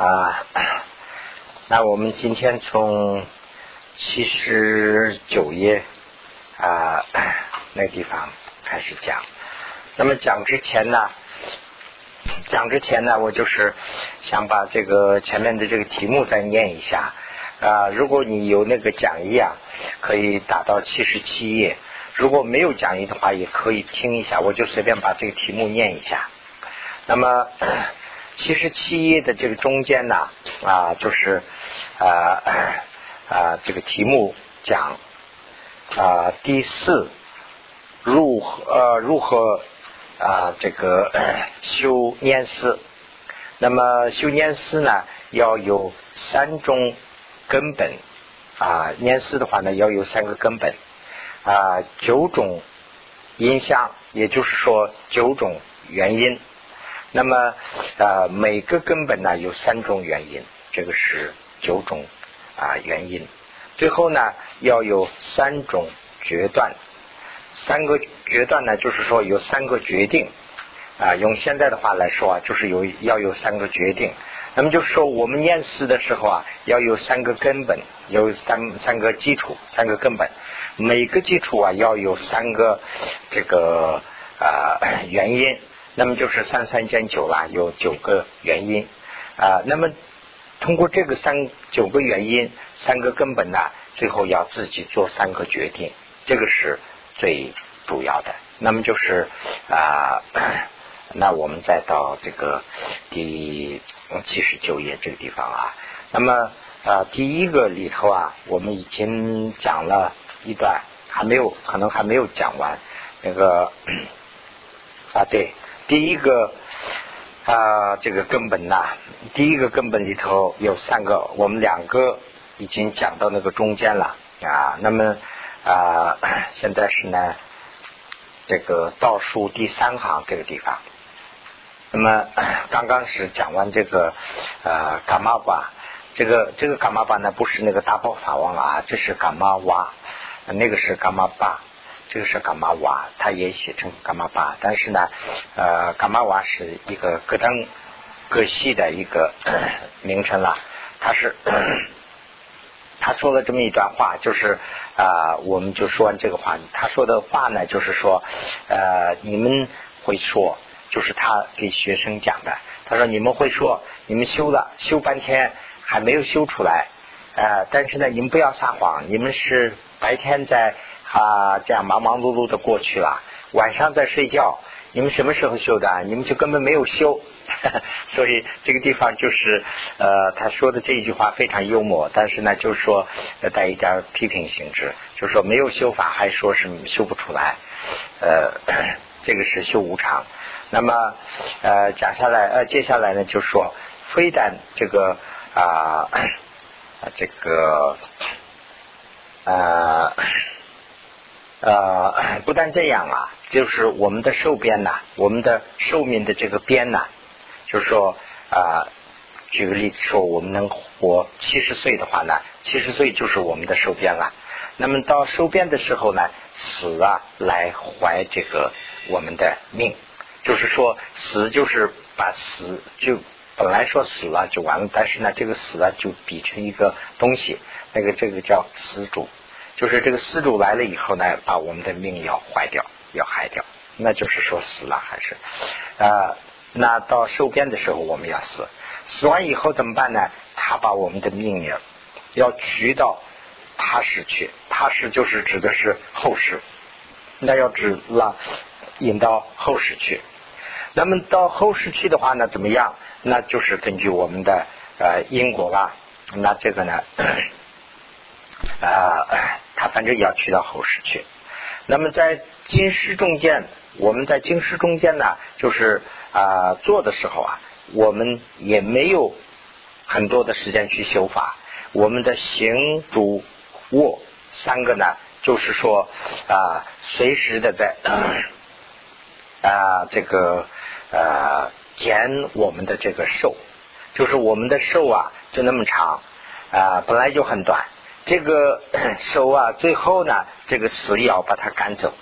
啊，那我们今天从七十九页啊那地方开始讲。那么讲之前呢，讲之前呢，我就是想把这个前面的这个题目再念一下啊。如果你有那个讲义啊，可以打到七十七页；如果没有讲义的话，也可以听一下。我就随便把这个题目念一下。那么。七十七页的这个中间呢，啊，就是啊啊，这个题目讲啊第四如何呃如何啊这个修念思，那么修念思呢要有三种根本啊，念思的话呢要有三个根本啊，九种音相，也就是说九种原因。那么，呃，每个根本呢有三种原因，这个是九种啊原因。最后呢要有三种决断，三个决断呢就是说有三个决定啊。用现在的话来说啊，就是有要有三个决定。那么就是说我们念诗的时候啊，要有三个根本，有三三个基础，三个根本。每个基础啊要有三个这个啊原因。那么就是三三减九啊，有九个原因啊。那么通过这个三九个原因，三个根本呢，最后要自己做三个决定，这个是最主要的。那么就是啊，那我们再到这个第七十九页这个地方啊。那么啊，第一个里头啊，我们已经讲了一段，还没有，可能还没有讲完那个啊，对。第一个啊，这个根本呐，第一个根本里头有三个，我们两个已经讲到那个中间了啊。那么啊，现在是呢，这个倒数第三行这个地方。那么刚刚是讲完这个呃伽玛巴，这个这个伽玛巴呢不是那个大宝法王啊，这是伽玛瓦，那个是伽玛巴。这个是伽玛瓦，它也写成伽玛巴，但是呢，呃，伽玛瓦是一个各登各系的一个 名称了。他是 他说了这么一段话，就是啊，我们就说完这个话。他说的话呢，就是说，呃，你们会说，就是他给学生讲的。他说你们会说，你们修了修半天还没有修出来，呃，但是呢，你们不要撒谎，你们是白天在。啊，这样忙忙碌碌的过去了，晚上在睡觉。你们什么时候修的？你们就根本没有修，所以这个地方就是呃，他说的这一句话非常幽默，但是呢，就是说带一点批评性质，就是说没有修法，还说是修不出来。呃，这个是修无常。那么呃，讲下来呃，接下来呢，就说非但这个啊，这个啊。呃，呃不但这样啊，就是我们的寿边呐，我们的寿命的这个边呐，就是说啊，举个例子说，我们能活七十岁的话呢，七十岁就是我们的寿边了。那么到寿边的时候呢，死啊来怀这个我们的命，就是说死就是把死就本来说死了就完了，但是呢，这个死啊就比成一个东西，那个这个叫死主。就是这个施主来了以后呢，把我们的命要坏掉，要害掉，那就是说死了还是啊？那到收编的时候我们要死，死完以后怎么办呢？他把我们的命也要取到他世去，他世就是指的是后世，那要指了引到后世去。那么到后世去的话呢，怎么样？那就是根据我们的呃因果吧。那这个呢？啊，他反正也要去到后世去。那么在经师中间，我们在经师中间呢，就是啊做的时候啊，我们也没有很多的时间去修法。我们的行、主、卧三个呢，就是说啊，随时的在啊这个呃减我们的这个寿，就是我们的寿啊就那么长啊，本来就很短。这个 手啊，最后呢，这个死要把它赶走。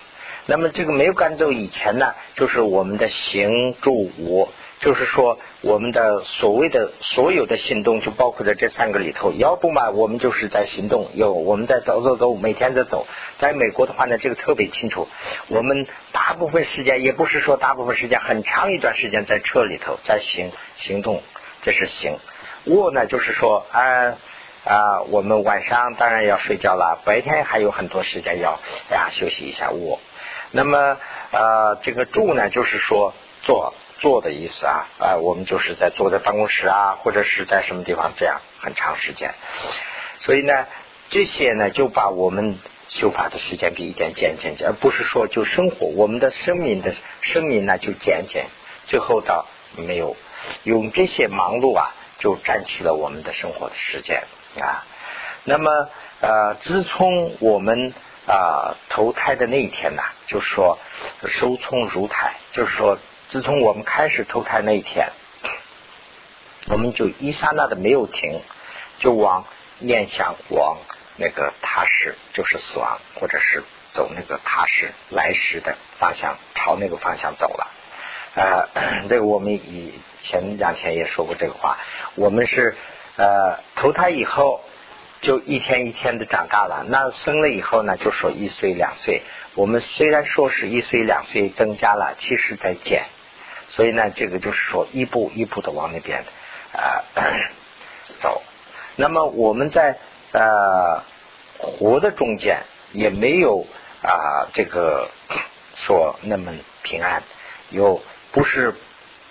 那么这个没有赶走以前呢，就是我们的行住我就是说我们的所谓的所有的行动，就包括在这三个里头。要不嘛，我们就是在行动，有我们在走走走，每天在走。在美国的话呢，这个特别清楚。我们大部分时间，也不是说大部分时间，很长一段时间在车里头在行行动，这是行。卧呢，就是说啊啊，我们晚上当然要睡觉了，白天还有很多时间要呀休息一下卧。那么呃，这个住呢，就是说坐坐的意思啊啊，我们就是在坐在办公室啊，或者是在什么地方这样很长时间。所以呢，这些呢就把我们修法的时间给一点减减减，而不是说就生活我们的生命的生命呢就减减，最后到没有用这些忙碌啊，就占据了我们的生活的时间啊。那么呃，自从我们啊，投胎的那一天呐，就是说收葱如台，就是说自从我们开始投胎那一天，我们就一刹那的没有停，就往念想往那个踏实，就是死亡，或者是走那个踏实来时的方向，朝那个方向走了。呃，这个我们以前两天也说过这个话，我们是呃投胎以后。就一天一天的长大了，那生了以后呢，就说一岁两岁。我们虽然说是一岁两岁增加了，其实在减。所以呢，这个就是说一步一步的往那边啊 走。那么我们在呃活的中间也没有啊这个说那么平安，有不是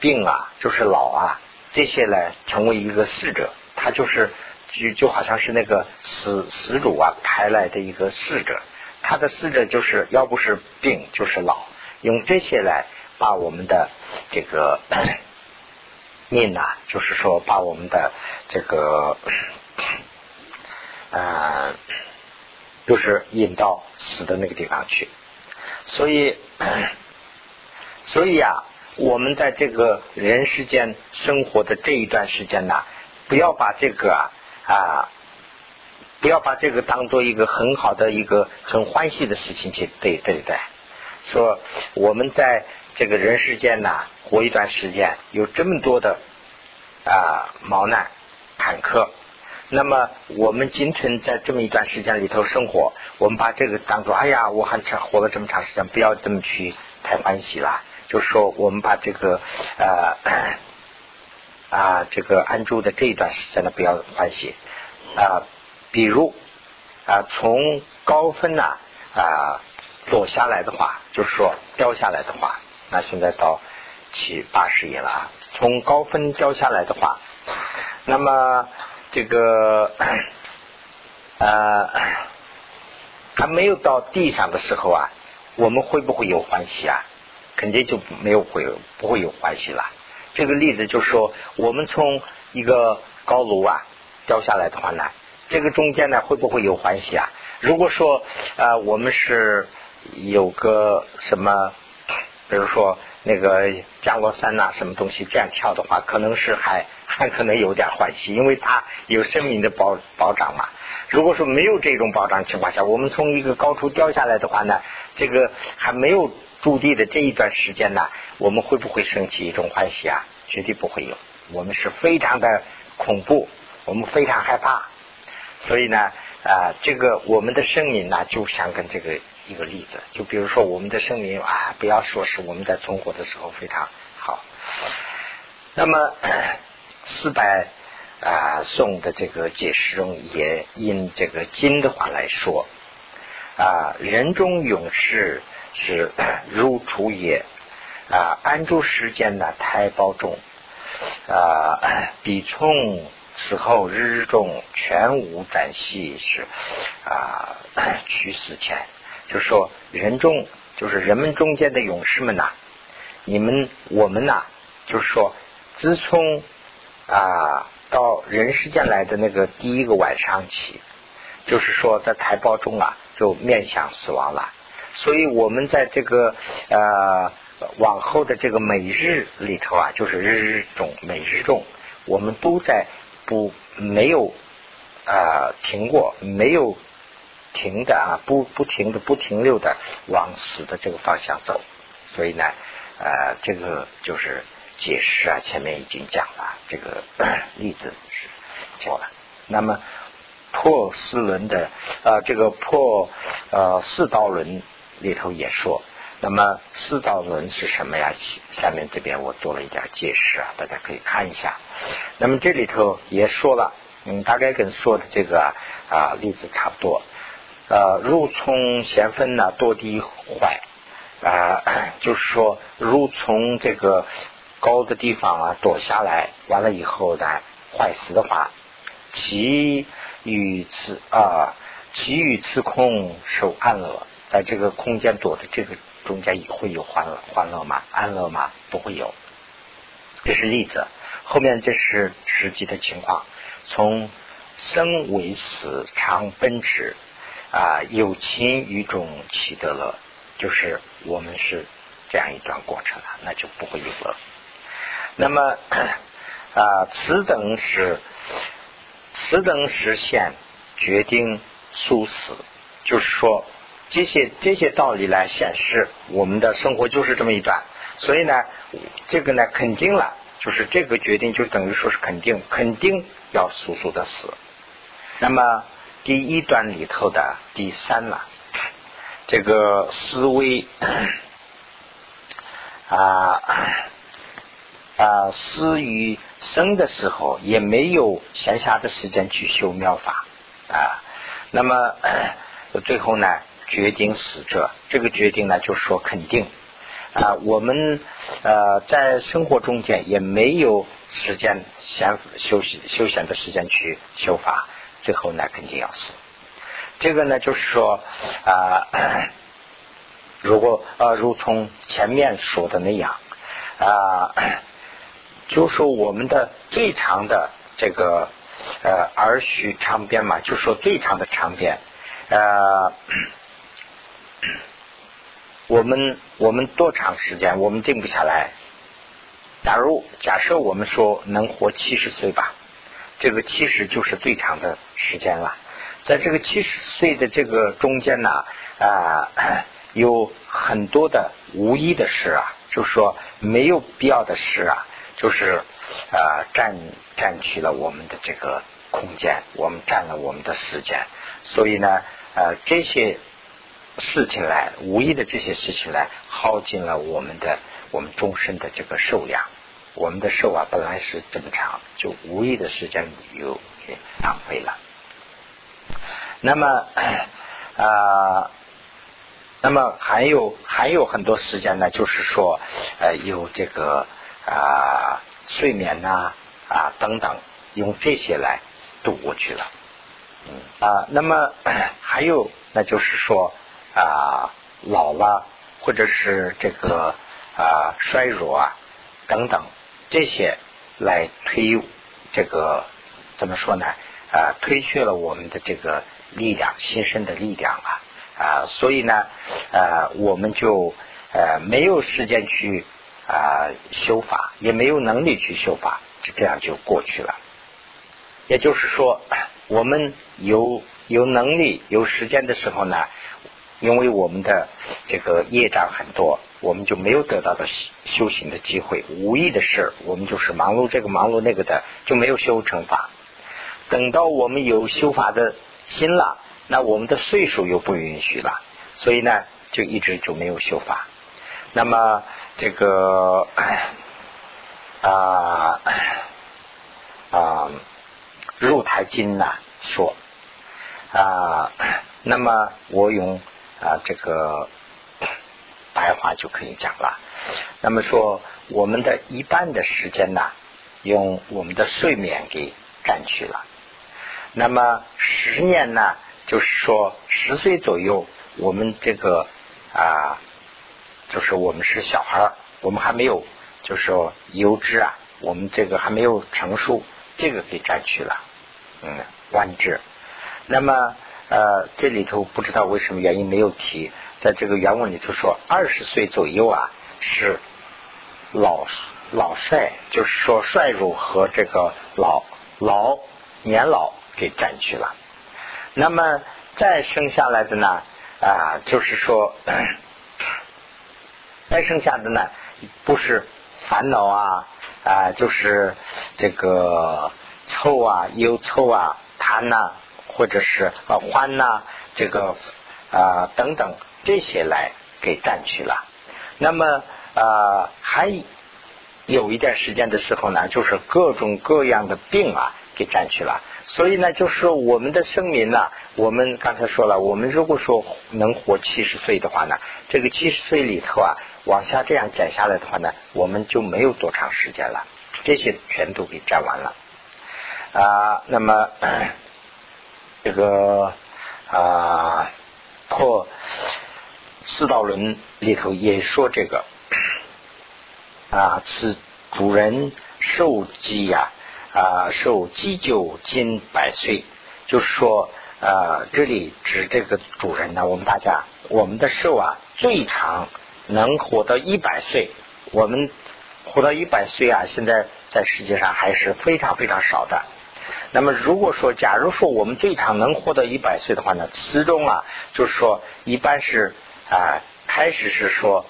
病啊，就是老啊，这些呢成为一个逝者，他就是。就就好像是那个死死主啊派来的一个侍者，他的侍者就是要不是病就是老，用这些来把我们的这个 命呐，就是说把我们的这个 呃，就是引到死的那个地方去。所以，所以啊，我们在这个人世间生活的这一段时间呢，不要把这个啊。啊，不要把这个当做一个很好的一个很欢喜的事情去对对待。说我们在这个人世间呢，活一段时间，有这么多的啊毛难坎坷，那么我们今天在这么一段时间里头生活，我们把这个当做哎呀，我还长活了这么长时间，不要这么去太欢喜了。就是说，我们把这个呃。啊，这个安住的这一段时间呢，不要欢喜啊。比如啊，从高分呢啊落下来的话，就是说掉下来的话，那现在到七八十页了啊。从高分掉下来的话，那么这个呃还没有到地上的时候啊，我们会不会有欢喜啊？肯定就没有会不会有欢喜了。这个例子就是说，我们从一个高楼啊掉下来的话呢，这个中间呢会不会有欢喜啊？如果说啊，我们是有个什么，比如说那个降落伞呐，什么东西这样跳的话，可能是还还可能有点欢喜，因为它有生命的保保障嘛。如果说没有这种保障情况下，我们从一个高处掉下来的话呢，这个还没有。驻地的这一段时间呢，我们会不会升起一种欢喜啊？绝对不会有，我们是非常的恐怖，我们非常害怕。所以呢，啊，这个我们的生命呢，就像跟这个一个例子，就比如说我们的生命啊，不要说是我们在存活的时候非常好。那么 四百啊宋的这个解释中，也因这个金的话来说啊，人中勇士。是如初也啊，安住时间呢，太保重啊，比从此后日日中全无暂息是啊，去死前，就说人中就是人们中间的勇士们呐，你们我们呐，就是说自从啊到人世间来的那个第一个晚上起，就是说在台胞中啊，就面向死亡了。所以，我们在这个呃往后的这个每日里头啊，就是日日中、每日中，我们都在不没有啊停过，没有停的啊，不不停的、不停留的往死的这个方向走。所以呢，呃，这个就是解释啊，前面已经讲了这个 例子是讲了。那么破四轮的啊，这个破呃四道轮里头也说，那么四道轮是什么呀？下面这边我做了一点解释啊，大家可以看一下。那么这里头也说了，嗯，大概跟说的这个啊例子差不多。呃，入从咸分呢，多低坏啊，就是说如从这个高的地方啊躲下来，完了以后呢坏死的话，其与此啊，其与此空受安乐，在这个空间躲的这个中间也会有欢乐欢乐吗？安乐吗？不会有。这是例子，后面这是实际的情况，从生为死，常奔驰。啊，有情于中取得了，就是我们是这样一段过程了，那就不会有了。那么啊，此等是此等实现决定殊死，就是说这些这些道理来显示我们的生活就是这么一段。所以呢，这个呢肯定了，就是这个决定就等于说是肯定，肯定要速速的死。那么。第一段里头的第三了，这个思维啊啊，思于生的时候也没有闲暇的时间去修妙法啊。那么 最后呢，决定死者，这个决定呢，就说肯定啊，我们呃在生活中间也没有时间闲休息休闲的时间去修法。最后呢，肯定要死。这个呢，就是说啊，如果呃，如从前面说的那样啊，就说我们的最长的这个呃儿许长边嘛，就说最长的长边呃，我们我们多长时间，我们定不下来。假如假设我们说能活七十岁吧。这个七十就是最长的时间了，在这个七十岁的这个中间呢，啊，有很多的无意的事啊，就是说没有必要的事啊，就是啊占占据了我们的这个空间，我们占了我们的时间，所以呢，呃，这些事情来无意的这些事情来耗尽了我们的我们终身的这个寿量。我们的寿啊，本来是这么长，就无意的时间又给浪费了。那么啊，那么还有还有很多时间呢，就是说呃，有这个啊睡眠呐啊等等，用这些来度过去了。啊，那么还有那就是说啊老了，或者是这个啊衰弱啊等等。这些来推这个怎么说呢？啊，推却了我们的这个力量，新生的力量啊啊，所以呢，呃，我们就呃没有时间去啊修法，也没有能力去修法，就这样就过去了。也就是说，我们有有能力、有时间的时候呢，因为我们的这个业障很多。我们就没有得到的修行的机会，无意的事我们就是忙碌这个忙碌那个的，就没有修成法。等到我们有修法的心了，那我们的岁数又不允许了，所以呢，就一直就没有修法。那么这个啊啊入台经呢说啊，那么我用啊这个。白话就可以讲了。那么说，我们的一半的时间呢，用我们的睡眠给占去了。那么十年呢，就是说十岁左右，我们这个啊，就是我们是小孩我们还没有，就是说油脂啊，我们这个还没有成熟，这个给占去了。嗯，弯智。那么呃，这里头不知道为什么原因没有提。在这个原文里头说，二十岁左右啊是老老帅，就是说衰弱和这个老老年老给占据了。那么再生下来的呢啊，就是说再生下的呢不是烦恼啊啊，就是这个臭啊、忧臭啊、贪呐，或者是啊欢呐，这个啊等等这些来给占去了。那么啊还有一点时间的时候呢，就是各种各样的病啊给占去了。所以呢，就是我们的生民呢，我们刚才说了，我们如果说能活七十岁的话呢，这个七十岁里头啊，往下这样减下来的话呢，我们就没有多长时间了，这些全都给占完了啊。那么这个啊破四道轮里头也说这个啊，此主人受饥呀。啊，寿积久近百岁，就是说，呃，这里指这个主人呢，我们大家，我们的寿啊，最长能活到一百岁。我们活到一百岁啊，现在在世界上还是非常非常少的。那么，如果说，假如说我们最长能活到一百岁的话呢，其中啊，就是说，一般是啊，开始是说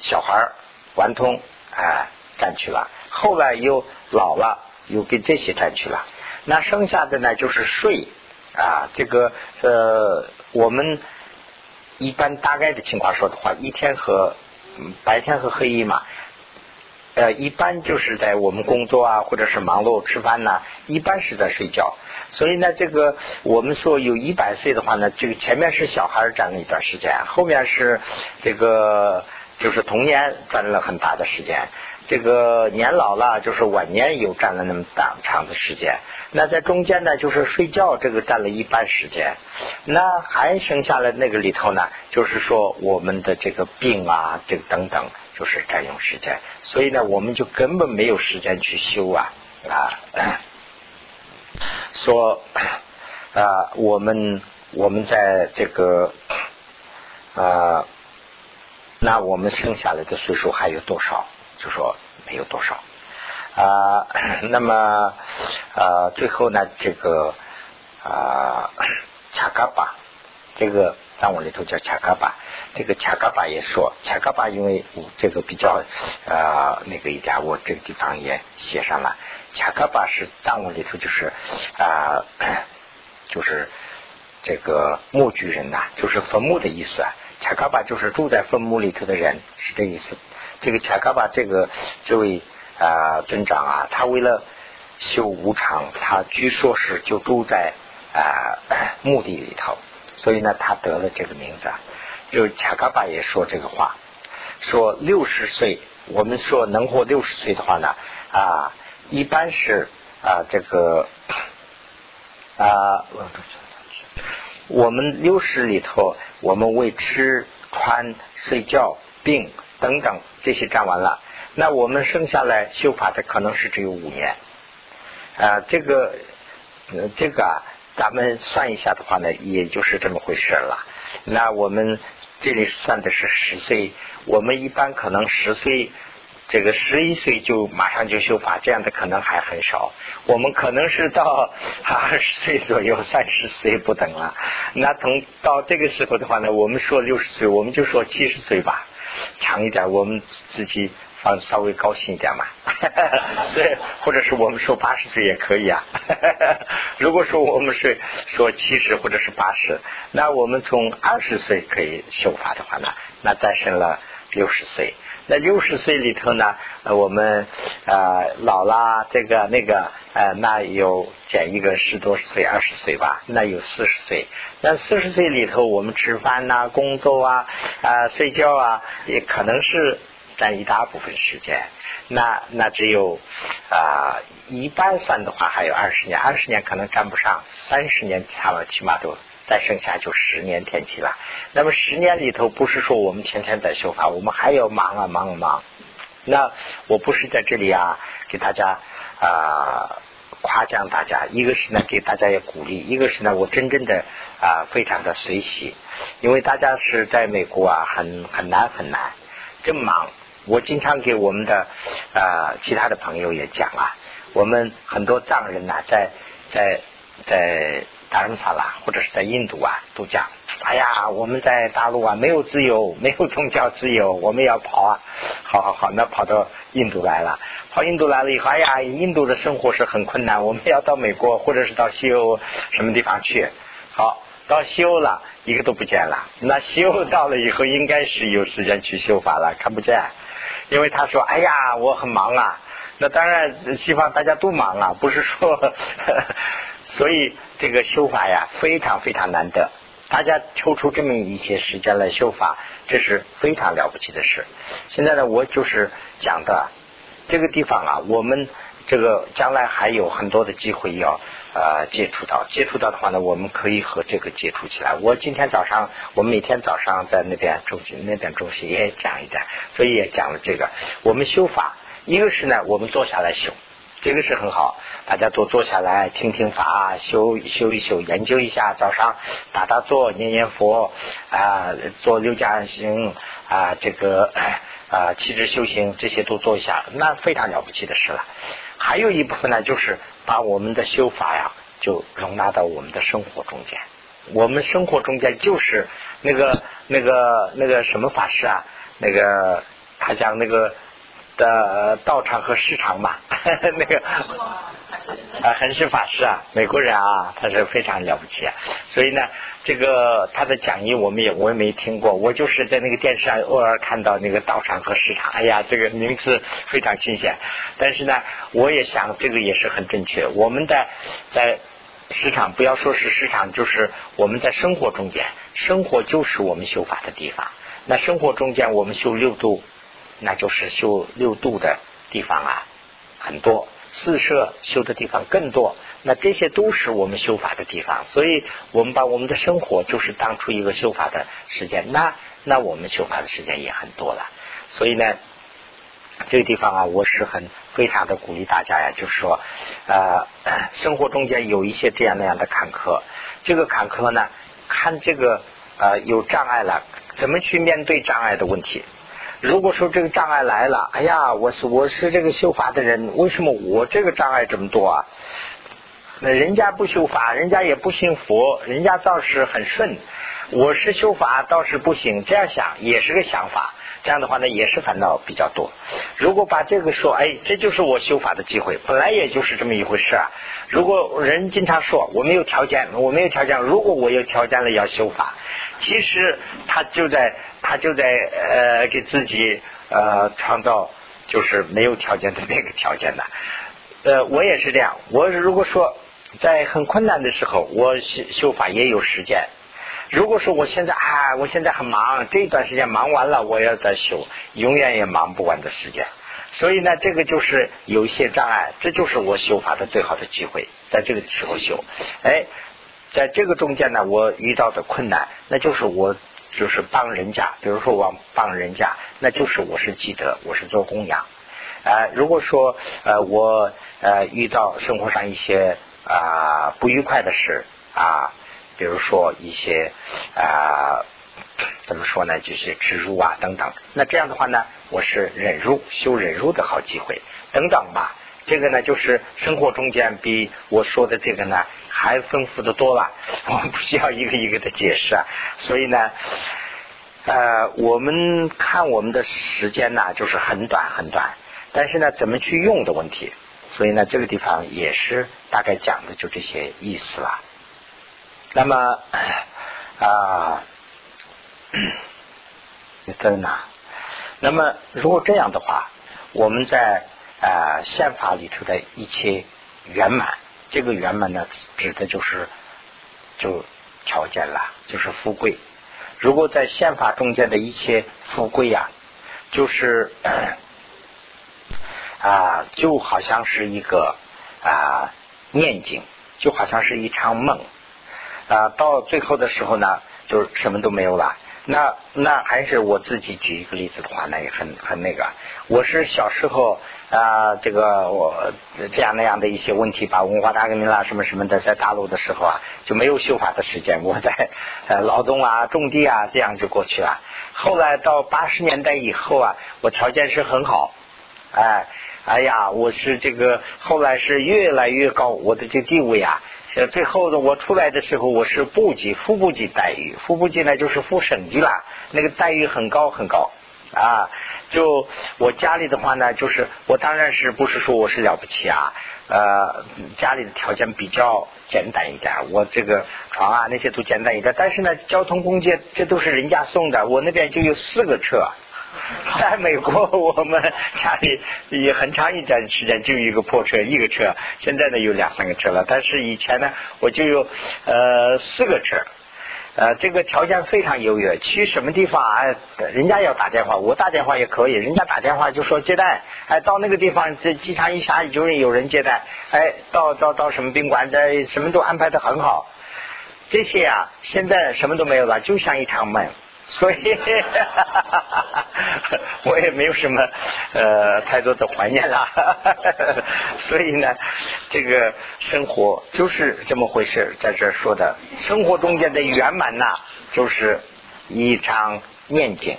小孩顽童啊占去了，后来又老了。又给这些占去了，那剩下的呢就是睡啊，这个呃，我们一般大概的情况说的话，一天和白天和黑夜嘛，呃，一般就是在我们工作啊，或者是忙碌吃饭呐，一般是在睡觉。所以呢，这个我们说有一百岁的话呢，这个前面是小孩占了一段时间，后面是这个就是童年占了很大的时间。这个年老了，就是晚年又占了那么大长的时间。那在中间呢，就是睡觉，这个占了一半时间。那还剩下来那个里头呢，就是说我们的这个病啊，这个等等，就是占用时间。所以呢，我们就根本没有时间去修啊啊。说啊，我们我们在这个啊，那我们剩下来的岁数还有多少？就说没有多少啊，那么啊，最后呢，这个啊，恰嘎巴，这个藏文里头叫恰嘎巴，这个恰嘎巴也说恰嘎巴，因为这个比较啊那个一点，我这个地方也写上了。恰嘎巴是藏文里头就是啊，就是这个墓居人呐，就是坟墓的意思啊。恰嘎巴就是住在坟墓里头的人，是这意思。这个恰嘎巴这个这位啊尊长啊，他为了修无常，他据说是就住在啊墓地里头，所以呢，他得了这个名字。就恰嘎巴也说这个话，说六十岁，我们说能活六十岁的话呢啊，一般是啊这个啊，我们六十里头，我们为吃穿睡觉病。等等，这些占完了，那我们剩下来修法的可能是只有五年啊。这个，这个啊，咱们算一下的话呢，也就是这么回事了。那我们这里算的是十岁，我们一般可能十岁，这个十一岁就马上就修法，这样的可能还很少。我们可能是到 二十岁左右，三十岁不等了。那从到这个时候的话呢，我们说六十岁，我们就说七十岁吧。长一点，我们自己放稍微高兴一点嘛。所以，或者是我们说八十岁也可以啊。如果说我们是说七十或者是八十，那我们从二十岁可以修法的话呢，那再生了六十岁。那六十岁里头呢，我们呃老啦，这个那个呃，那有减一个十多岁、二十岁吧，那有四十岁。那四十岁里头，我们吃饭呐、工作啊、啊睡觉啊，也可能是占一大部分时间。那那只有啊一般算的话，还有二十年，二十年可能占不上，三十年差了，起码都。再剩下就十年天气了。那么十年里头，不是说我们天天在修法，我们还要忙啊忙啊忙。那我不是在这里啊，给大家啊夸奖大家，一个是呢给大家也鼓励，一个是呢我真正的啊非常的随喜，因为大家是在美国啊，很很难很难，这么忙。我经常给我们的啊其他的朋友也讲啊，我们很多藏人呐，在在在。达仁萨拉或者是在印度啊，都讲，哎呀，我们在大陆啊没有自由，没有宗教自由，我们要跑啊，好好好，那跑到印度来了，跑印度来了以后，哎呀，印度的生活是很困难，我们要到美国或者是到西欧什么地方去，好，到西欧了，一个都不见了，那西欧到了以后，应该是有时间去修法了，看不见，因为他说，哎呀，我很忙啊。那当然，西方大家都忙啊，不是说，所以这个修法呀非常非常难得。大家抽出这么一些时间来修法，这是非常了不起的事。现在呢，我就是讲的这个地方啊，我们这个将来还有很多的机会要呃接触到，接触到的话呢，我们可以和这个接触起来。我今天早上，我们每天早上在那边中心那边中心也讲一点，所以也讲了这个我们修法。一个是呢，我们坐下来修，这个是很好，大家都坐下来听听法，修修一修，研究一下。早上打打坐，念念佛啊，做六加行啊，这个啊气质修行这些都做一下，那非常了不起的事了。还有一部分呢，就是把我们的修法呀，就容纳到我们的生活中间。我们生活中间就是那个那个那个什么法师啊，那个他讲那个。的道场和市场嘛，那个啊，恒是法师啊，美国人啊，他是非常了不起啊。所以呢，这个他的讲义我们也我也没听过，我就是在那个电视上偶尔看到那个道场和市场，哎呀，这个名字非常新鲜。但是呢，我也想这个也是很正确。我们的在市场，不要说是市场，就是我们在生活中间，生活就是我们修法的地方。那生活中间，我们修六度。那就是修六度的地方啊，很多四摄修的地方更多。那这些都是我们修法的地方，所以我们把我们的生活就是当出一个修法的时间。那那我们修法的时间也很多了。所以呢，这个地方啊，我是很非常的鼓励大家呀，就是说，呃，生活中间有一些这样那样的坎坷，这个坎坷呢，看这个呃有障碍了，怎么去面对障碍的问题。如果说这个障碍来了，哎呀，我是我是这个修法的人，为什么我这个障碍这么多啊？那人家不修法，人家也不信佛，人家倒是很顺，我是修法倒是不行，这样想也是个想法。这样的话呢，也是烦恼比较多。如果把这个说，哎，这就是我修法的机会，本来也就是这么一回事啊。如果人经常说我没有条件，我没有条件，如果我有条件了要修法，其实他就在他就在呃给自己呃创造就是没有条件的那个条件的。呃，我也是这样。我如果说在很困难的时候，我修修法也有时间。如果说我现在啊，我现在很忙，这一段时间忙完了，我要再修，永远也忙不完的时间。所以呢，这个就是有一些障碍，这就是我修法的最好的机会，在这个时候修。哎，在这个中间呢，我遇到的困难，那就是我就是帮人家，比如说我帮人家，那就是我是积德，我是做供养。呃，如果说呃我呃遇到生活上一些啊不愉快的事啊。比如说一些啊，怎么说呢？就是植入啊等等。那这样的话呢，我是忍辱修忍辱的好机会等等吧。这个呢，就是生活中间比我说的这个呢还丰富的多了。我们不需要一个一个的解释啊。所以呢，呃，我们看我们的时间呢，就是很短很短。但是呢，怎么去用的问题。所以呢，这个地方也是大概讲的就这些意思了。那么 啊，你在哪？那么如果这样的话，我们在啊宪法里头的一切圆满，这个圆满呢，指的就是就条件了，就是富贵。如果在宪法中间的一切富贵呀，就是 啊，就好像是一个啊念经，就好像是一场梦。啊，到最后的时候呢，就是什么都没有了。那那还是我自己举一个例子的话，那也很很那个。我是小时候啊，这个我这样那样的一些问题，把文化大革命啦什么什么的，在大陆的时候啊，就没有修法的时间。我在呃劳动啊、种地啊，这样就过去了。后来到八十年代以后啊，我条件是很好，哎哎呀，我是这个后来是越来越高，我的这地位啊。最后的我出来的时候，我是部级、副部级待遇，副部级呢就是副省级了，那个待遇很高很高啊。就我家里的话呢，就是我当然是不是说我是了不起啊，呃，家里的条件比较简单一点，我这个床啊那些都简单一点，但是呢，交通工具这都是人家送的，我那边就有四个车。在美国，我们家里也很长一段时间就一个破车，一个车。现在呢有两三个车了，但是以前呢我就有呃四个车，呃这个条件非常优越。去什么地方啊？人家要打电话，我打电话也可以。人家打电话就说接待，哎到那个地方这机场一下就是有人接待，哎到到到什么宾馆，这什么都安排的很好。这些啊现在什么都没有了，就像一场梦。所以，我也没有什么呃太多的怀念了。所以呢，这个生活就是这么回事，在这说的，生活中间的圆满呐，就是一场念经。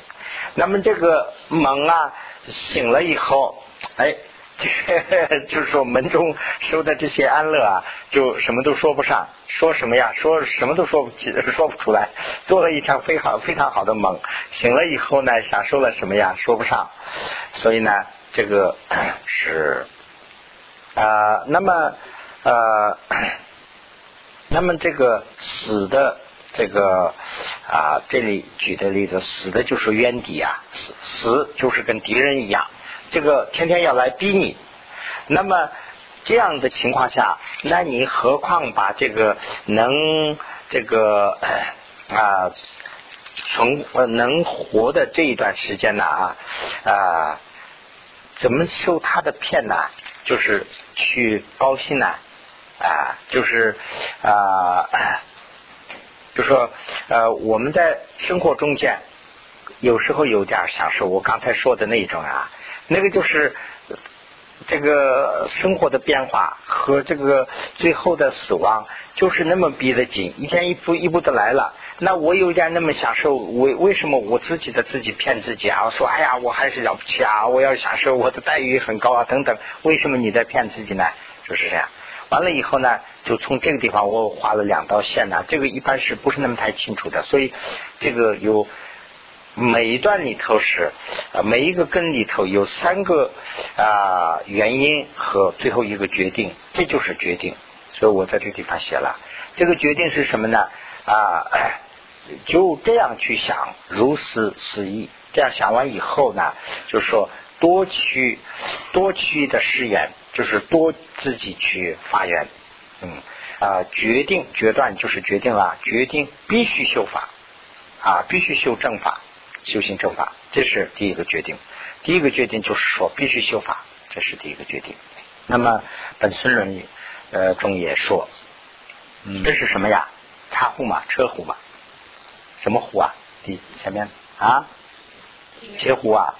那么这个梦啊，醒了以后，哎。就是说门中收的这些安乐啊，就什么都说不上，说什么呀？说什么都说不起，说不出来。做了一场非常非常好的梦，醒了以后呢，享受了什么呀？说不上。所以呢，这个是啊，那么呃，那么这个死的这个啊，这里举的例子，死的就是冤敌啊，死死就是跟敌人一样。这个天天要来逼你，那么这样的情况下，那你何况把这个能这个啊存能活的这一段时间呢啊啊怎么受他的骗呢？就是去高兴呢啊，就是啊，就说呃我们在生活中间有时候有点享受，我刚才说的那种啊。那个就是这个生活的变化和这个最后的死亡，就是那么逼得紧，一天一步一步的来了。那我有点那么享受，为为什么我自己的自己骗自己啊？我说哎呀，我还是了不起啊，我要享受我的待遇很高啊，等等。为什么你在骗自己呢？就是这样。完了以后呢，就从这个地方我画了两道线呢，这个一般是不是那么太清楚的？所以这个有。每一段里头是，啊每一个根里头有三个啊原因和最后一个决定，这就是决定。所以我在这个地方写了，这个决定是什么呢？啊，就这样去想，如思思意。这样想完以后呢，就是说多去多去的誓言，就是多自己去发愿。嗯啊，决定决断就是决定了，决定必须修法啊，必须修正法。修行正法，这是第一个决定。第一个决定就是说必须修法，这是第一个决定。那么本村论呃中也说，这是什么呀？茶壶嘛，车壶嘛？什么壶啊？第前面啊？切壶啊？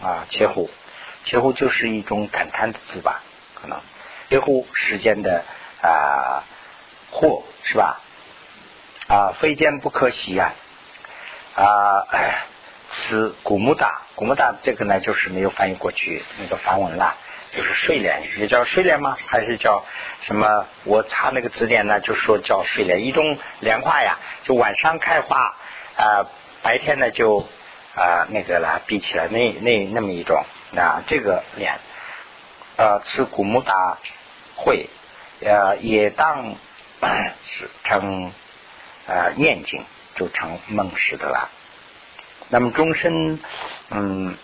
啊，切壶，切壶就是一种感叹的字吧？可能切壶时间的啊祸是吧？啊，非奸不可惜啊啊。是古木大，古木大这个呢，就是没有翻译过去那个梵文了，就是睡莲，也叫睡莲吗？还是叫什么？我查那个字典呢，就说叫睡莲，一种莲花呀，就晚上开花，啊，白天呢就啊那个了，闭起来那那那么一种啊，这个莲，呃，是古木大会，呃，也当是成呃念经，就成梦识的了。那么终身，嗯，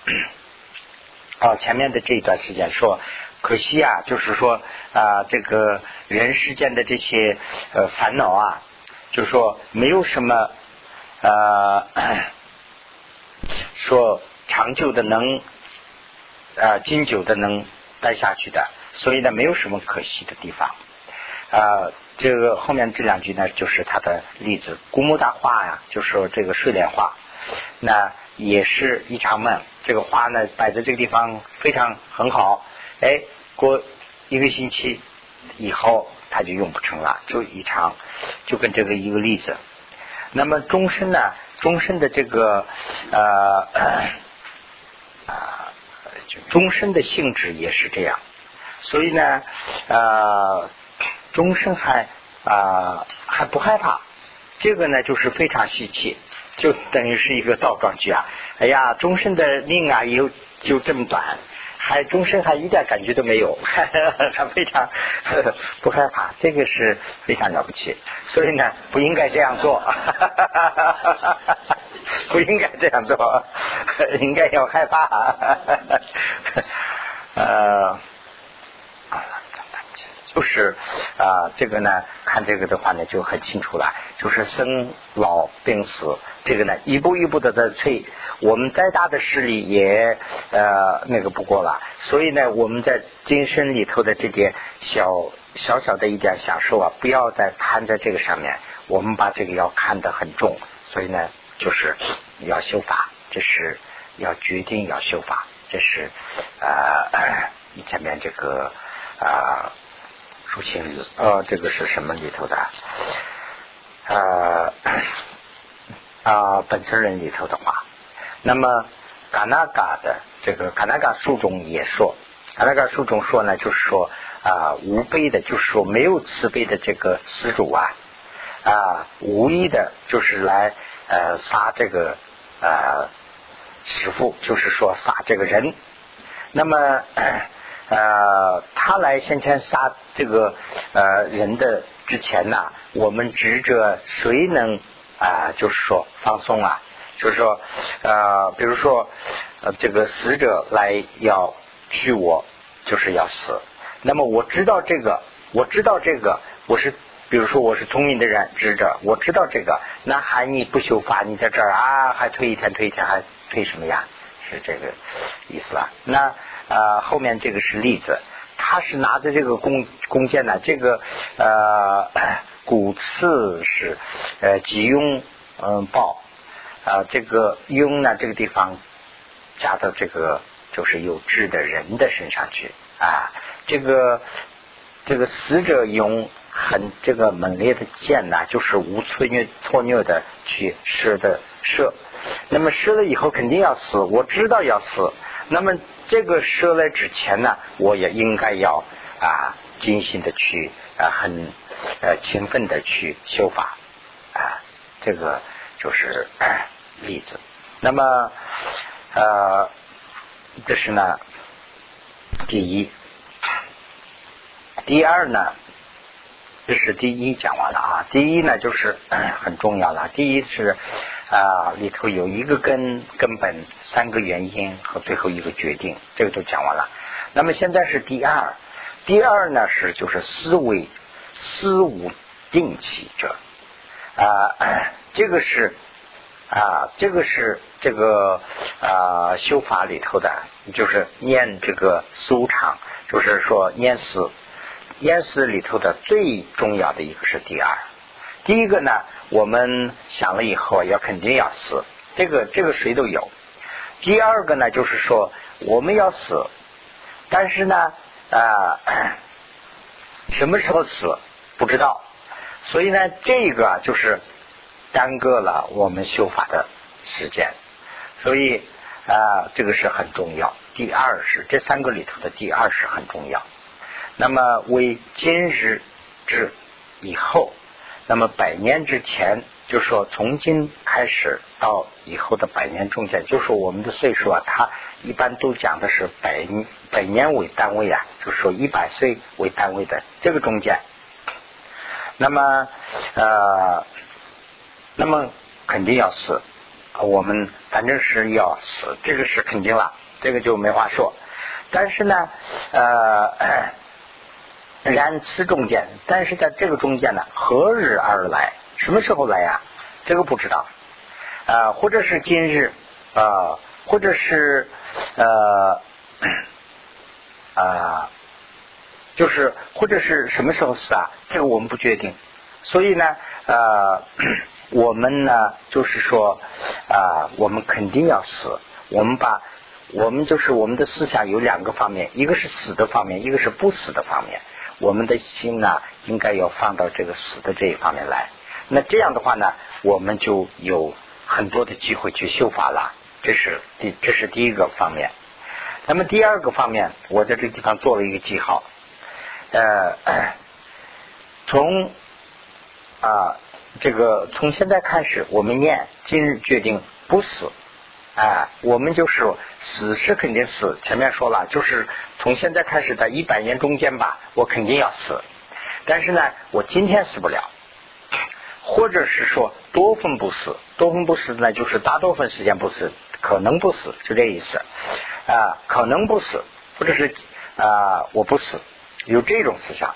哦，前面的这一段时间说，可惜啊，就是说啊，这个人世间的这些呃烦恼啊，就是说没有什么呃 说长久的能啊经久的能待下去的，所以呢，没有什么可惜的地方啊。这个后面这两句呢，就是他的例子，古木大花呀，就说这个睡莲花。那也是一场梦。这个花呢，摆在这个地方非常很好。哎，过一个星期以后，它就用不成了，就一场，就跟这个一个例子。那么终身呢，终身的这个呃啊，就终身的性质也是这样。所以呢，呃，终身还啊还不害怕，这个呢就是非常稀奇，就等于是一个倒装句啊。哎呀，终身的命啊，有就这么短，还终身还一点感觉都没有，还 非常不害怕，这个是非常了不起。所以呢，不应该这样做，不应该这样做，应该要害怕。呃。就是啊，这个呢，看这个的话呢，就很清楚了。就是生老病死，这个呢，一步一步的在催。我们再大的势力也呃那个不过了。所以呢，我们在今生里头的这点小小小的一点享受啊，不要再摊在这个上面。我们把这个要看得很重。所以呢，就是要修法，这是要决定要修法，这是啊前面这个啊。出现呃，这个是什么里头的？呃啊，本身人里头的话，那么嘎纳嘎的这个嘎纳嘎书中也说，嘎纳嘎书中说呢，就是说啊，无悲的，就是说没有慈悲的这个施主啊啊，无意的，就是来呃杀这个呃师傅，就是说杀这个人，那么。呃，他来先前杀这个呃人的之前呢，我们执着谁能啊，就是说放松啊，就是说呃，比如说呃这个死者来要去我，就是要死。那么我知道这个，我知道这个，我是比如说我是聪明的人，知者我知道这个，那还你不修法，你在这儿啊，还推一天推一天，还推什么呀？是这个意思吧？那。啊，后面这个是例子，他是拿着这个弓弓箭 呢，这个呃骨刺是呃吉庸嗯豹啊，这个庸呢这个地方加到这个就是有志的人的身上去啊，这个这个死者用很这个猛烈的箭呢，就是无错虐错虐的去射的射，那么射了以后肯定要死，我知道要死，那么。这个射来之前呢，我也应该要啊精心的去啊很呃勤奋的去修法啊，这个就是 例子。那么呃这是呢第一，第二呢这是第一讲完了啊，第一呢就是 很重要了，第一是。啊，里头有一个根根本，三个原因和最后一个决定，这个都讲完了。那么现在是第二，第二呢是就是思维思无定起者啊，这个是啊，这个是这个啊修法里头的，就是念这个苏场，就是说念思，淹死里头的最重要的一个是第二。第一个呢，我们想了以后要肯定要死，这个这个谁都有。第二个呢，就是说我们要死，但是呢，啊，什么时候死不知道，所以呢，这个就是耽搁了我们修法的时间，所以啊，这个是很重要。第二是这三个里头的第二是很重要。那么为今日之以后。那么百年之前，就说从今开始到以后的百年中间，就说我们的岁数啊，它一般都讲的是百百年为单位啊，就说一百岁为单位的这个中间。那么呃，那么肯定要死，我们反正是要死，这个是肯定了，这个就没话说。但是呢，呃。然此中间，但是在这个中间呢，何日而来？什么时候来呀？这个不知道啊，或者是今日啊，或者是呃啊，就是或者是什么时候死啊？这个我们不决定。所以呢，呃，我们呢，就是说啊，我们肯定要死。我们把我们就是我们的思想有两个方面，一个是死的方面，一个是不死的方面。我们的心呢，应该要放到这个死的这一方面来。那这样的话呢，我们就有很多的机会去修法了。这是第这是第一个方面。那么第二个方面，我在这个地方做了一个记号。呃，从啊，这个从现在开始，我们念今日决定不死，啊，我们就是死是肯定死。前面说了，就是从现在开始的一百年中间吧，我肯定要死。但是呢，我今天死不了，或者是说多分不死，多分不死呢，就是大多分时间不死，可能不死，就这意思啊，可能不死，或者是啊，我不死，有这种思想。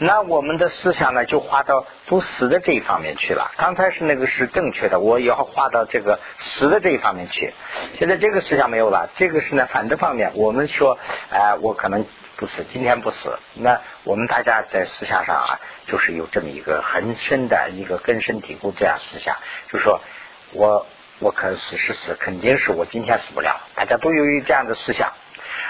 那我们的思想呢，就划到不死的这一方面去了。刚才是那个是正确的，我也要划到这个死的这一方面去。现在这个思想没有了，这个是呢反的方面。我们说，哎，我可能不死，今天不死。那我们大家在思想上啊，就是有这么一个很深的一个根深蒂固这样思想，就说我我可能死是死，肯定是我今天死不了。大家都有一这样的思想。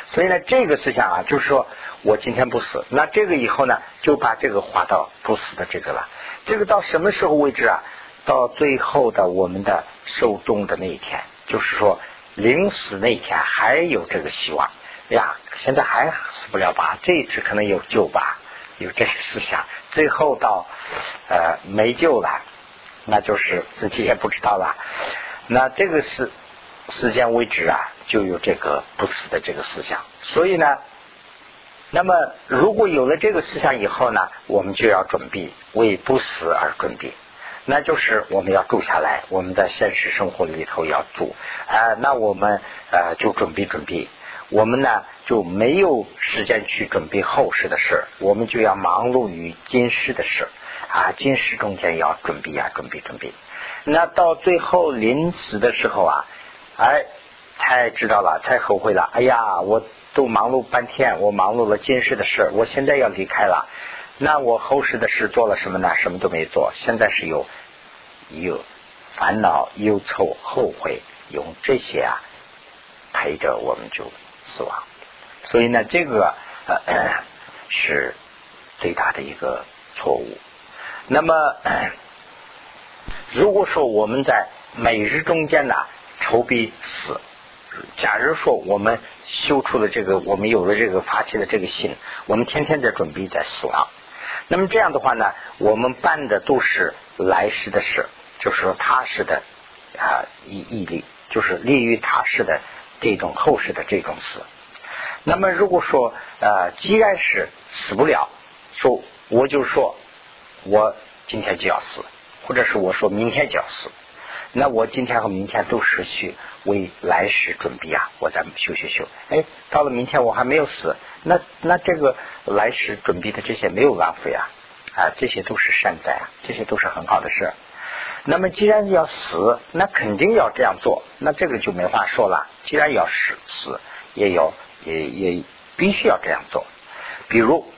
所以呢，这个思想啊，就是说我今天不死，那这个以后呢，就把这个划到不死的这个了。这个到什么时候为止啊？到最后的我们的寿终的那一天，就是说临死那一天还有这个希望哎呀。现在还死不了吧？这一次可能有救吧？有这个思想。最后到呃没救了，那就是自己也不知道了。那这个是时间为止啊。就有这个不死的这个思想，所以呢，那么如果有了这个思想以后呢，我们就要准备为不死而准备，那就是我们要住下来，我们在现实生活里头要住，啊，那我们呃就准备准备，我们呢就没有时间去准备后世的事，我们就要忙碌于今世的事，啊，今世中间要准备呀，准备准备，那到最后临死的时候啊，哎。才知道了，才后悔了。哎呀，我都忙碌半天，我忙碌了今世的事，我现在要离开了，那我后世的事做了什么呢？什么都没做。现在是有有烦恼、忧愁、后悔，用这些啊陪着我们就死亡。所以呢，这个呃 是最大的一个错误。那么，如果说我们在每日中间呢，筹备死。假如说我们修出了这个，我们有了这个发起的这个心，我们天天在准备在死亡。那么这样的话呢，我们办的都是来世的事，就是说踏实的啊毅毅力，就是利于踏实的这种后世的这种死。那么如果说呃，既然是死不了，说我就说我今天就要死，或者是我说明天就要死。那我今天和明天都是去为来世准备啊！我再修修修，哎，到了明天我还没有死，那那这个来世准备的这些没有浪费啊！啊，这些都是善哉啊，这些都是很好的事。那么既然要死，那肯定要这样做，那这个就没话说了。既然要死死，也要也也必须要这样做。比如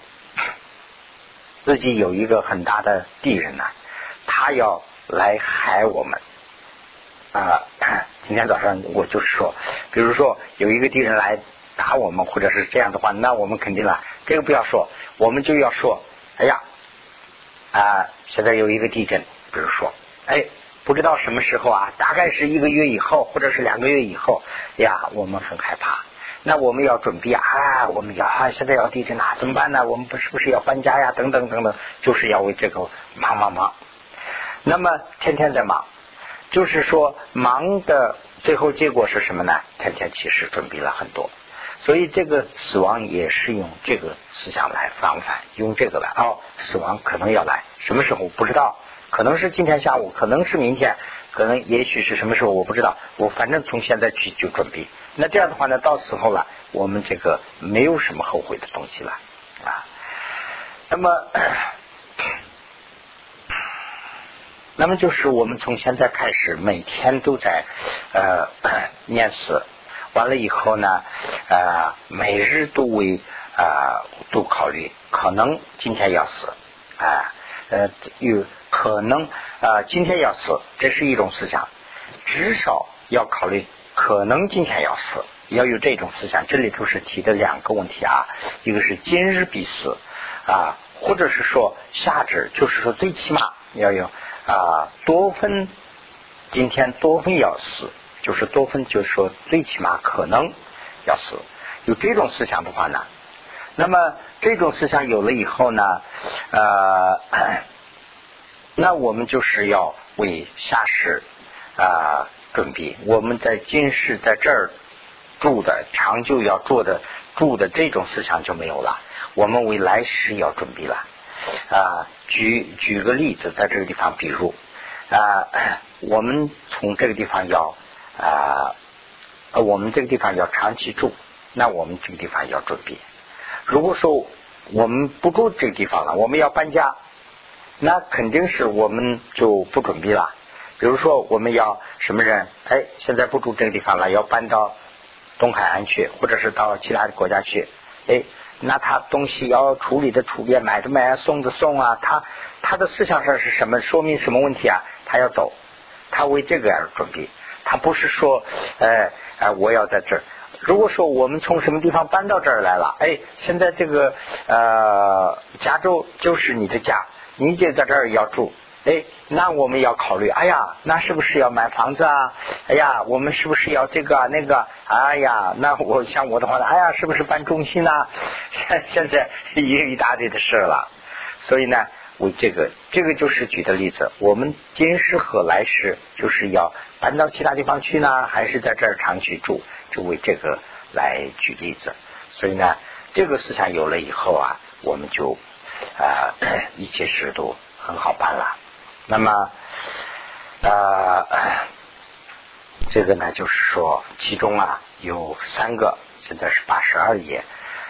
自己有一个很大的敌人呢，他要来害我们。啊，今天早上我就是说，比如说有一个敌人来打我们，或者是这样的话，那我们肯定了，这个不要说，我们就要说，哎呀，啊，现在有一个地震，比如说，哎，不知道什么时候啊，大概是一个月以后，或者是两个月以后，呀，我们很害怕，那我们要准备啊，我们要啊，现在要地震了，怎么办呢？我们不是不是要搬家呀？等等等等，就是要为这个忙忙忙，那么天天在忙。就是说，忙的最后结果是什么呢？天天其实准备了很多，所以这个死亡也是用这个思想来防范，用这个来哦，死亡可能要来，什么时候不知道，可能是今天下午，可能是明天，可能也许是什么时候我不知道，我反正从现在去就准备。那这样的话呢，到时候了，我们这个没有什么后悔的东西了啊。那么。那么就是我们从现在开始每天都在呃 念死，完了以后呢呃每日都为啊都考虑可能今天要死啊呃有可能啊今天要死，这是一种思想，至少要考虑可能今天要死，要有这种思想。这里头是提的两个问题啊，一个是今日必死啊，或者是说下至，就是说最起码要有。啊，多分今天多分要死，就是多分，就是说最起码可能要死。有这种思想的话呢，那么这种思想有了以后呢，呃，那我们就是要为下世啊准备。我们在今世在这儿住的长久要做的住的这种思想就没有了。我们为来世要准备了啊。举举个例子，在这个地方，比如啊，我们从这个地方要啊，我们这个地方要长期住，那我们这个地方要准备。如果说我们不住这个地方了，我们要搬家，那肯定是我们就不准备了。比如说，我们要什么人？哎，现在不住这个地方了，要搬到东海岸去，或者是到其他的国家去。哎，那他东西要处理的处理，买的买，送的送啊。他他的思想上是什么？说明什么问题啊？他要走，他为这个而准备。他不是说，哎哎，我要在这儿。如果说我们从什么地方搬到这儿来了，哎，现在这个呃加州就是你的家，你就在这儿要住，哎，那我们要考虑，哎呀，那是不是要买房子啊？哎呀，我们是不是要这个那个？哎呀，那我像我的话呢，哎呀，是不是搬中心呢？现 现在也有一大堆的事了，所以呢，为这个这个就是举的例子，我们今世和来世就是要搬到其他地方去呢，还是在这儿长期住？就为这个来举例子，所以呢，这个思想有了以后啊，我们就啊 一切事都很好办了。那么啊，这个呢就是说，其中啊有三个，现在是八十二页。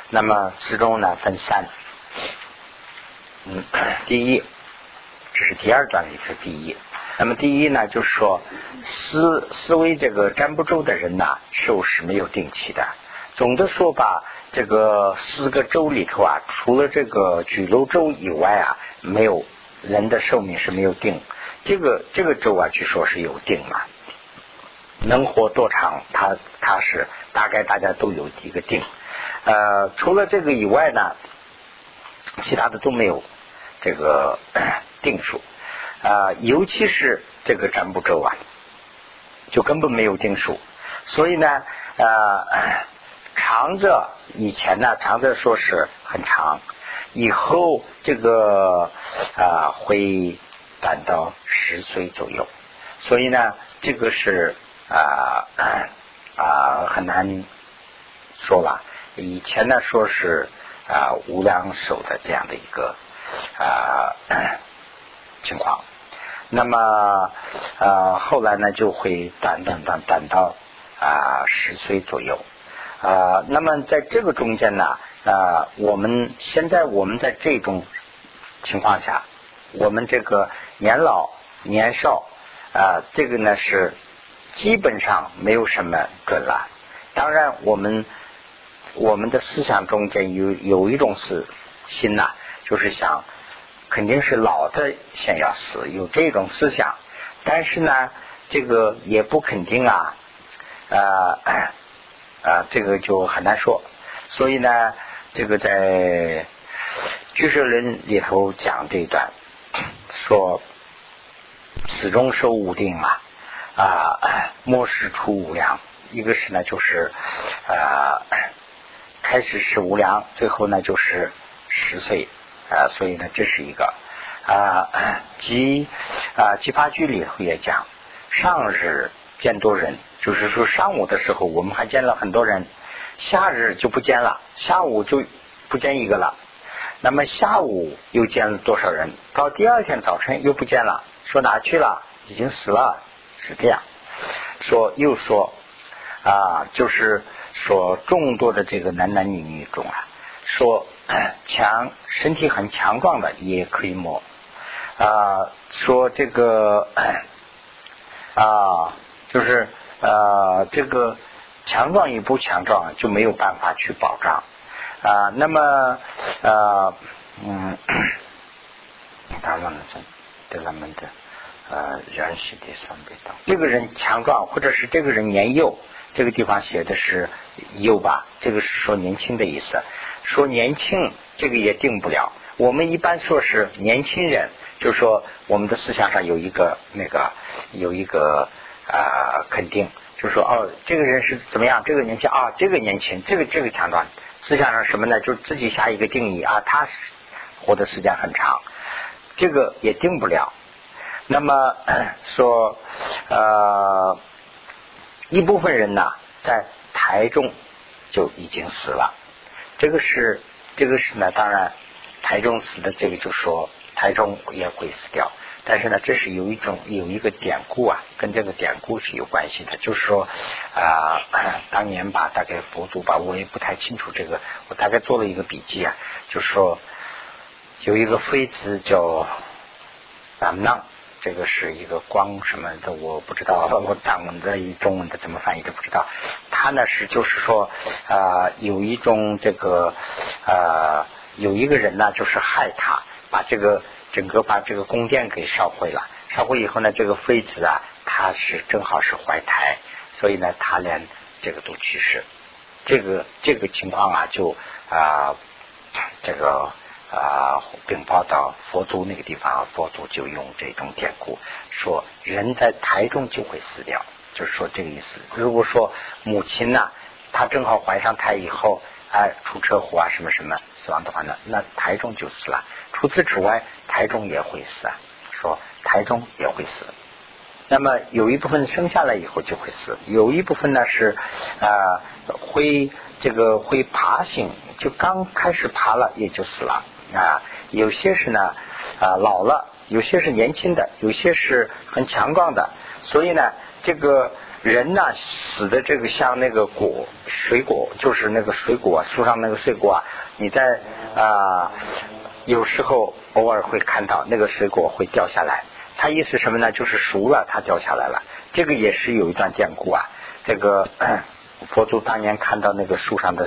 那么其中呢分三，嗯，第一，这是第二段里的第一。那么第一呢，就是说思思维这个占卜咒的人呐，寿是没有定期的。总的说吧，这个四个州里头啊，除了这个举楼州以外啊，没有人的寿命是没有定。这个这个州啊，据说是有定嘛，能活多长，它它是大概大家都有一个定。呃，除了这个以外呢，其他的都没有这个 定数。啊，尤其是这个占卜咒啊，就根本没有定数。所以呢，呃，长着以前呢，长着说是很长，以后这个啊会短到十岁左右。所以呢，这个是啊啊很难说吧。以前呢说是啊无量寿的这样的一个啊 情况。那么，呃，后来呢，就会短短短短到啊十岁左右啊。那么在这个中间呢，啊，我们现在我们在这种情况下，我们这个年老年少啊，这个呢是基本上没有什么准了。当然，我们我们的思想中间有有一种是心呐，就是想。肯定是老的先要死，有这种思想，但是呢，这个也不肯定啊，啊啊，这个就很难说。所以呢，这个在《居士论》里头讲这一段，说始终受无定嘛，啊，末世出无量。一个是呢，就是啊，开始是无量，最后呢就是十岁。啊，所以呢，这是一个啊，即啊，《奇葩句》里头也讲，上日见多人，就是说上午的时候我们还见了很多人，夏日就不见了，下午就不见一个了。那么下午又见了多少人？到第二天早晨又不见了，说哪去了？已经死了，是这样。说又说啊，就是说众多的这个男男女女中啊，说。强身体很强壮的也可以摸啊，说这个啊，就是啊，这个强壮与不强壮就没有办法去保障啊。那么呃，嗯，他们的他们的呃原始的三倍道，这个人强壮，或者是这个人年幼，这个地方写的是幼吧？这个是说年轻的意思。说年轻，这个也定不了。我们一般说是年轻人，就是说我们的思想上有一个那个有一个啊肯定，就说哦，这个人是怎么样？这个年轻啊，这个年轻，这个这个强壮。思想上什么呢？就自己下一个定义啊，他活的时间很长，这个也定不了那么 说，呃，一部分人呢，在台中就已经死了。这个是，这个是呢，当然台中死的这个就说台中也会死掉。但是呢，这是有一种有一个典故啊，跟这个典故是有关系的。就是说啊，当年吧，大概佛祖吧，我也不太清楚这个，我大概做了一个笔记啊，就是说有一个妃子叫南浪，这个是一个光什么的，我不知道，我党文的中文的怎么翻译都不知道。他呢是就是说啊，有一种这个啊，有一个人呢，就是害他，把这个。整个把这个宫殿给烧毁了，烧毁以后呢，这个妃子啊，她是正好是怀胎，所以呢，她连这个都去世。这个这个情况啊，就啊，这个啊禀报到佛祖那个地方，佛祖就用这种典故说，人在胎中就会死掉，就是说这个意思。如果说母亲呢，她正好怀上胎以后，哎，出车祸啊，什么什么死亡的话呢，那台中就死了。除此之外，台中也会死啊，说台中也会死。那么有一部分生下来以后就会死，有一部分呢是啊会这个会爬行，就刚开始爬了也就死了啊。有些是呢啊老了，有些是年轻的，有些是很强壮的。所以呢，这个人呢死的这个像那个果水果，就是那个水果树上那个水果啊，你在啊。有时候偶尔会看到那个水果会掉下来，它意思什么呢？就是熟了，它掉下来了。这个也是有一段典故啊。这个 佛祖当年看到那个树上的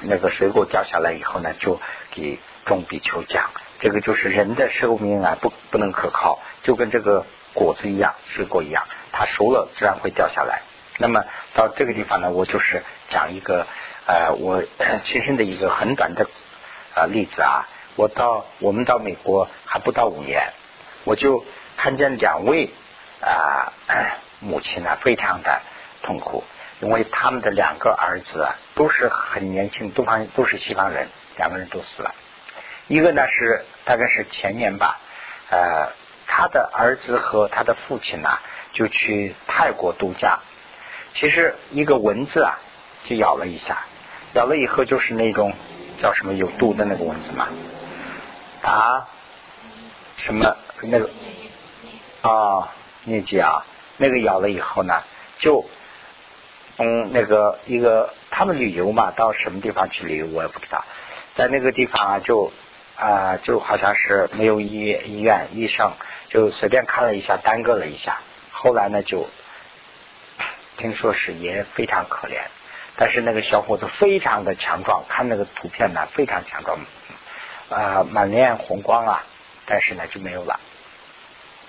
那个水果掉下来以后呢，就给众比丘讲，这个就是人的寿命啊，不不能可靠，就跟这个果子一样，水果一样，它熟了自然会掉下来。那么到这个地方呢，我就是讲一个呃，我 亲身的一个很短的啊例子啊。我到我们到美国还不到五年，我就看见两位啊 母亲呢非常的痛苦，因为他们的两个儿子啊都是很年轻，东方都是西方人，两个人都死了。一个呢是大概是前年吧，呃，他的儿子和他的父亲呢就去泰国度假，其实一个蚊子啊就咬了一下，咬了以后就是那种叫什么有毒的那个蚊子嘛。啊，什么那个啊，疟疾啊，那个咬了以后呢，就嗯，那个一个他们旅游嘛，到什么地方去旅游我也不知道，在那个地方啊，就啊，就好像是没有医医院医生，就随便看了一下，耽搁了一下，后来呢，就听说是也非常可怜，但是那个小伙子非常的强壮，看那个图片呢，非常强壮。啊，满脸红光啊，但是呢就没有了。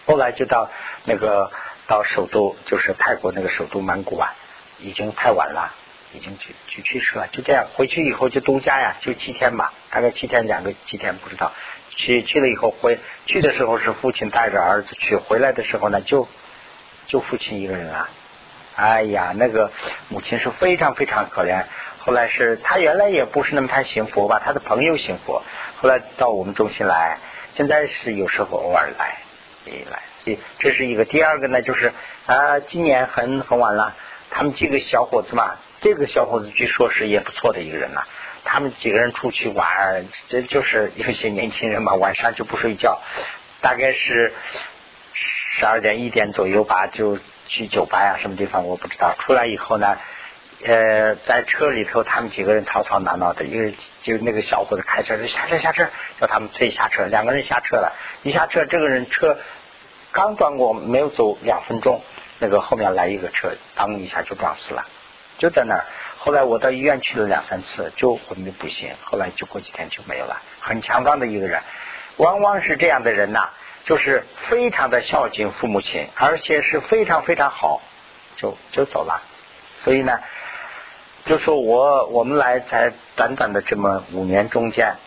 后来就到那个到首都，就是泰国那个首都曼谷啊，已经太晚了，已经去去去世了。就这样回去以后就度假呀，就七天吧，大概七天两个七天不知道。去去了以后回去的时候是父亲带着儿子去，回来的时候呢就就父亲一个人啊。哎呀，那个母亲是非常非常可怜。后来是他原来也不是那么太信佛吧，他的朋友信佛。后来到我们中心来，现在是有时候偶尔来，来，所以这是一个。第二个呢，就是啊，今年很很晚了，他们几个小伙子嘛，这个小伙子据说是也不错的一个人呐。他们几个人出去玩，这就是有些年轻人嘛，晚上就不睡觉，大概是十二点一点左右吧，就去酒吧呀什么地方我不知道。出来以后呢。呃，在车里头，他们几个人吵吵闹闹的，一个就那个小伙子开车就下车下车，叫他们催下车，两个人下车了，一下车，这个人车刚转过，没有走两分钟，那个后面来一个车，当一下就撞死了，就在那儿。后来我到医院去了两三次，就昏迷不醒，后来就过几天就没有了。很强壮的一个人，往往是这样的人呐，就是非常的孝敬父母亲，而且是非常非常好，就就走了。所以呢。就说我我们来才短短的这么五年中间，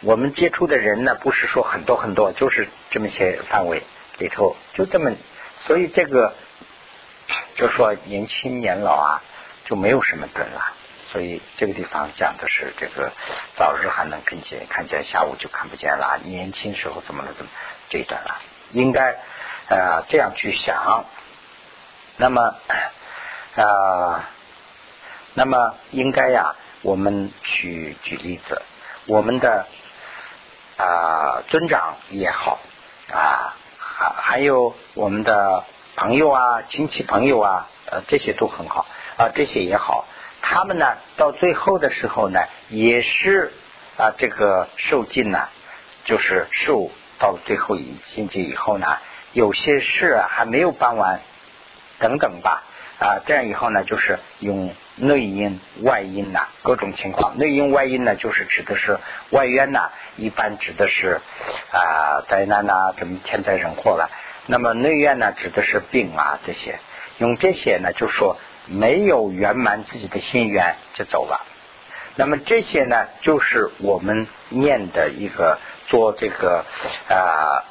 我们接触的人呢，不是说很多很多，就是这么些范围里头，就这么，所以这个就说年轻年老啊，就没有什么准了。所以这个地方讲的是这个早日还能看见，看见下午就看不见了。年轻时候怎么了？怎么这一段了？应该呃这样去想。那么啊，那么应该呀，我们去举例子，我们的啊尊长也好啊，还还有我们的朋友啊、亲戚朋友啊，呃，这些都很好啊，这些也好。他们呢，到最后的时候呢，也是啊，这个受尽呢，就是受到了最后一境界以后呢，有些事还没有办完。等等吧，啊，这样以后呢，就是用内因外因呐，各种情况。内因外因呢，就是指的是外冤呐，一般指的是啊灾难呐，什么天灾人祸了。那么内院呢，指的是病啊这些。用这些呢，就说没有圆满自己的心愿就走了。那么这些呢，就是我们念的一个做这个啊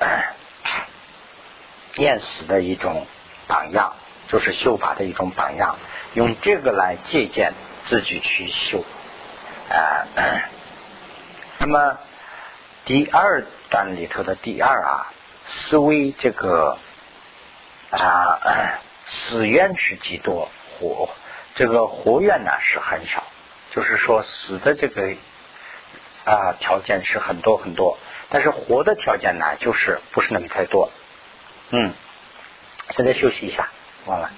念死的一种榜样。就是修法的一种榜样，用这个来借鉴自己去修啊。那么第二段里头的第二啊，思维这个啊死愿是极多，活这个活愿呢是很少，就是说死的这个啊条件是很多很多，但是活的条件呢就是不是那么太多。嗯，现在休息一下。忘了。